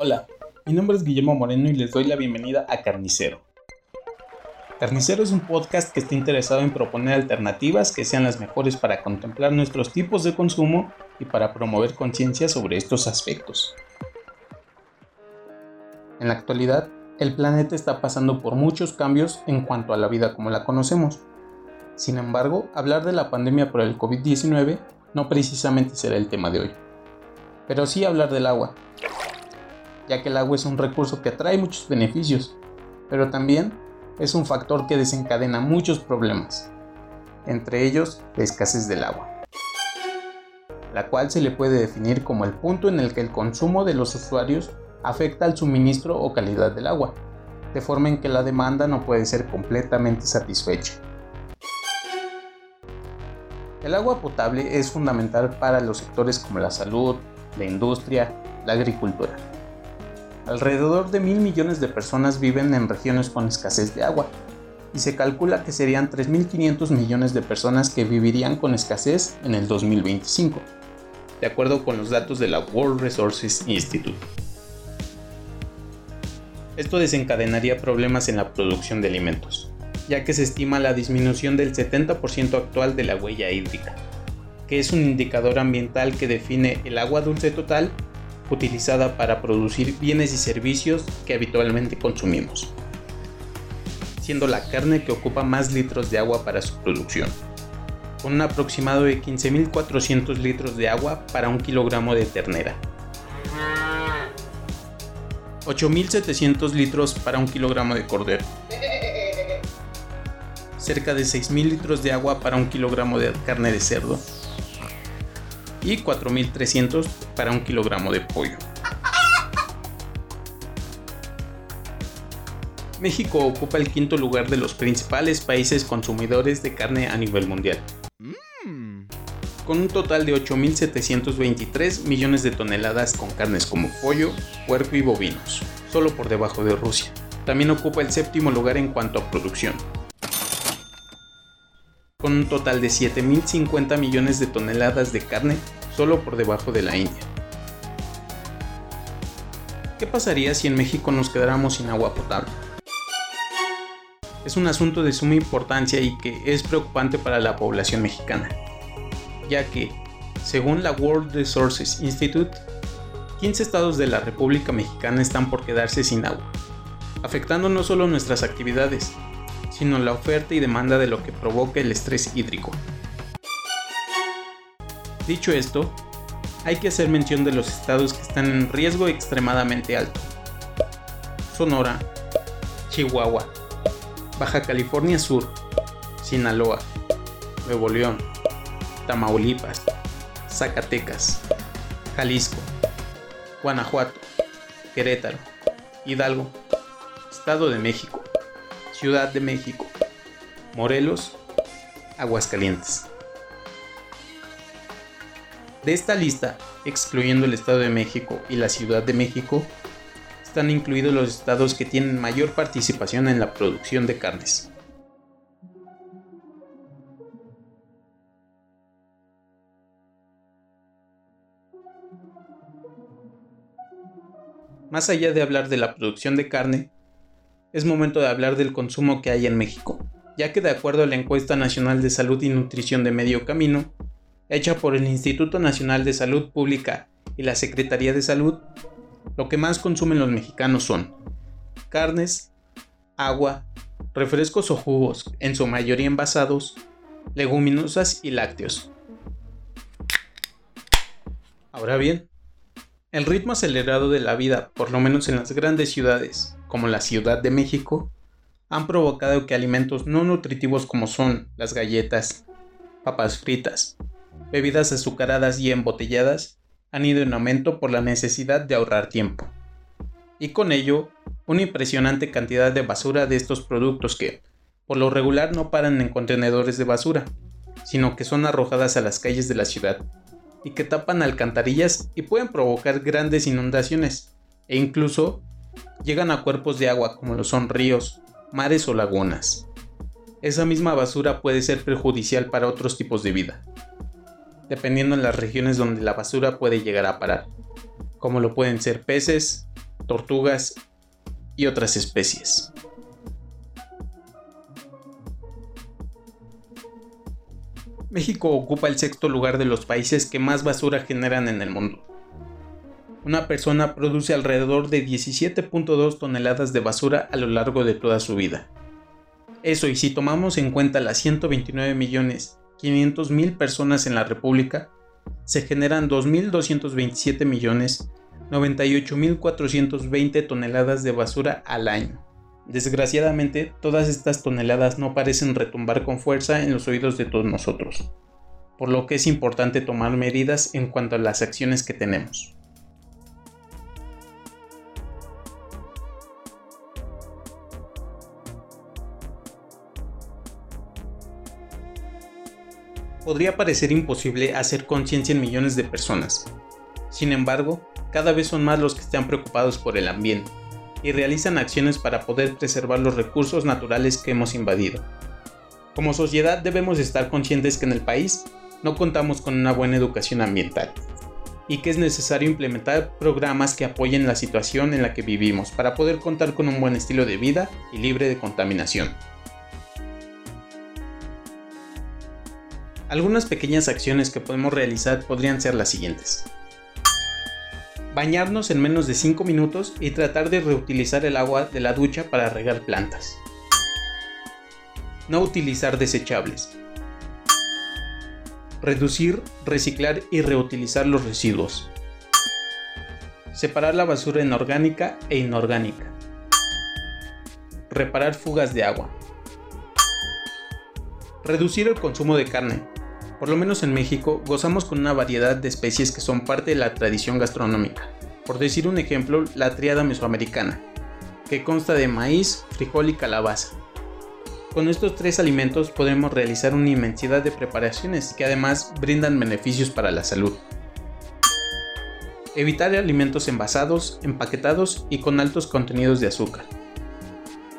Hola, mi nombre es Guillermo Moreno y les doy la bienvenida a Carnicero. Carnicero es un podcast que está interesado en proponer alternativas que sean las mejores para contemplar nuestros tipos de consumo y para promover conciencia sobre estos aspectos. En la actualidad, el planeta está pasando por muchos cambios en cuanto a la vida como la conocemos. Sin embargo, hablar de la pandemia por el COVID-19 no precisamente será el tema de hoy, pero sí hablar del agua, ya que el agua es un recurso que trae muchos beneficios, pero también es un factor que desencadena muchos problemas, entre ellos la escasez del agua, la cual se le puede definir como el punto en el que el consumo de los usuarios afecta al suministro o calidad del agua, de forma en que la demanda no puede ser completamente satisfecha. El agua potable es fundamental para los sectores como la salud, la industria, la agricultura. Alrededor de mil millones de personas viven en regiones con escasez de agua, y se calcula que serían 3.500 millones de personas que vivirían con escasez en el 2025, de acuerdo con los datos de la World Resources Institute. Esto desencadenaría problemas en la producción de alimentos, ya que se estima la disminución del 70% actual de la huella hídrica, que es un indicador ambiental que define el agua dulce total utilizada para producir bienes y servicios que habitualmente consumimos, siendo la carne que ocupa más litros de agua para su producción, con un aproximado de 15.400 litros de agua para un kilogramo de ternera 8.700 litros para un kilogramo de cordero. Cerca de 6.000 litros de agua para un kilogramo de carne de cerdo. Y 4.300 para un kilogramo de pollo. México ocupa el quinto lugar de los principales países consumidores de carne a nivel mundial con un total de 8.723 millones de toneladas con carnes como pollo, puerco y bovinos, solo por debajo de Rusia. También ocupa el séptimo lugar en cuanto a producción, con un total de 7.050 millones de toneladas de carne, solo por debajo de la India. ¿Qué pasaría si en México nos quedáramos sin agua potable? Es un asunto de suma importancia y que es preocupante para la población mexicana ya que, según la World Resources Institute, 15 estados de la República Mexicana están por quedarse sin agua, afectando no solo nuestras actividades, sino la oferta y demanda de lo que provoca el estrés hídrico. Dicho esto, hay que hacer mención de los estados que están en riesgo extremadamente alto. Sonora, Chihuahua, Baja California Sur, Sinaloa, Nuevo León, Tamaulipas, Zacatecas, Jalisco, Guanajuato, Querétaro, Hidalgo, Estado de México, Ciudad de México, Morelos, Aguascalientes. De esta lista, excluyendo el Estado de México y la Ciudad de México, están incluidos los estados que tienen mayor participación en la producción de carnes. Más allá de hablar de la producción de carne, es momento de hablar del consumo que hay en México, ya que de acuerdo a la encuesta nacional de salud y nutrición de medio camino, hecha por el Instituto Nacional de Salud Pública y la Secretaría de Salud, lo que más consumen los mexicanos son carnes, agua, refrescos o jugos, en su mayoría envasados, leguminosas y lácteos. Ahora bien, el ritmo acelerado de la vida, por lo menos en las grandes ciudades, como la Ciudad de México, han provocado que alimentos no nutritivos como son las galletas, papas fritas, bebidas azucaradas y embotelladas han ido en aumento por la necesidad de ahorrar tiempo. Y con ello, una impresionante cantidad de basura de estos productos que, por lo regular, no paran en contenedores de basura, sino que son arrojadas a las calles de la ciudad y que tapan alcantarillas y pueden provocar grandes inundaciones e incluso llegan a cuerpos de agua como lo son ríos, mares o lagunas. Esa misma basura puede ser perjudicial para otros tipos de vida, dependiendo en las regiones donde la basura puede llegar a parar, como lo pueden ser peces, tortugas y otras especies. México ocupa el sexto lugar de los países que más basura generan en el mundo. Una persona produce alrededor de 17.2 toneladas de basura a lo largo de toda su vida. Eso y si tomamos en cuenta las 129 millones 500 mil personas en la República, se generan 2.227 millones 98.420 toneladas de basura al año. Desgraciadamente, todas estas toneladas no parecen retumbar con fuerza en los oídos de todos nosotros, por lo que es importante tomar medidas en cuanto a las acciones que tenemos. Podría parecer imposible hacer conciencia en millones de personas. Sin embargo, cada vez son más los que están preocupados por el ambiente y realizan acciones para poder preservar los recursos naturales que hemos invadido. Como sociedad debemos estar conscientes que en el país no contamos con una buena educación ambiental y que es necesario implementar programas que apoyen la situación en la que vivimos para poder contar con un buen estilo de vida y libre de contaminación. Algunas pequeñas acciones que podemos realizar podrían ser las siguientes bañarnos en menos de 5 minutos y tratar de reutilizar el agua de la ducha para regar plantas. No utilizar desechables. Reducir, reciclar y reutilizar los residuos. Separar la basura en orgánica e inorgánica. Reparar fugas de agua. Reducir el consumo de carne, por lo menos en México, gozamos con una variedad de especies que son parte de la tradición gastronómica. Por decir un ejemplo, la triada mesoamericana, que consta de maíz, frijol y calabaza. Con estos tres alimentos podemos realizar una inmensidad de preparaciones que además brindan beneficios para la salud. Evitar alimentos envasados, empaquetados y con altos contenidos de azúcar.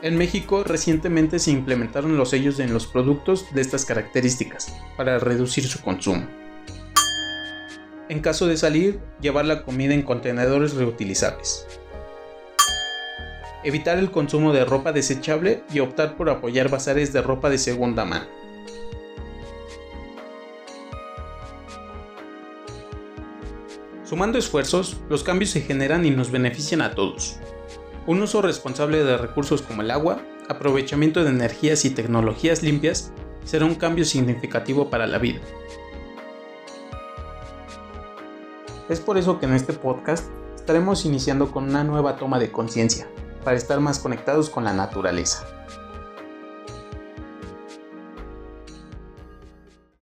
En México recientemente se implementaron los sellos en los productos de estas características para reducir su consumo. En caso de salir, llevar la comida en contenedores reutilizables. Evitar el consumo de ropa desechable y optar por apoyar bazares de ropa de segunda mano. Sumando esfuerzos, los cambios se generan y nos benefician a todos. Un uso responsable de recursos como el agua, aprovechamiento de energías y tecnologías limpias será un cambio significativo para la vida. Es por eso que en este podcast estaremos iniciando con una nueva toma de conciencia, para estar más conectados con la naturaleza.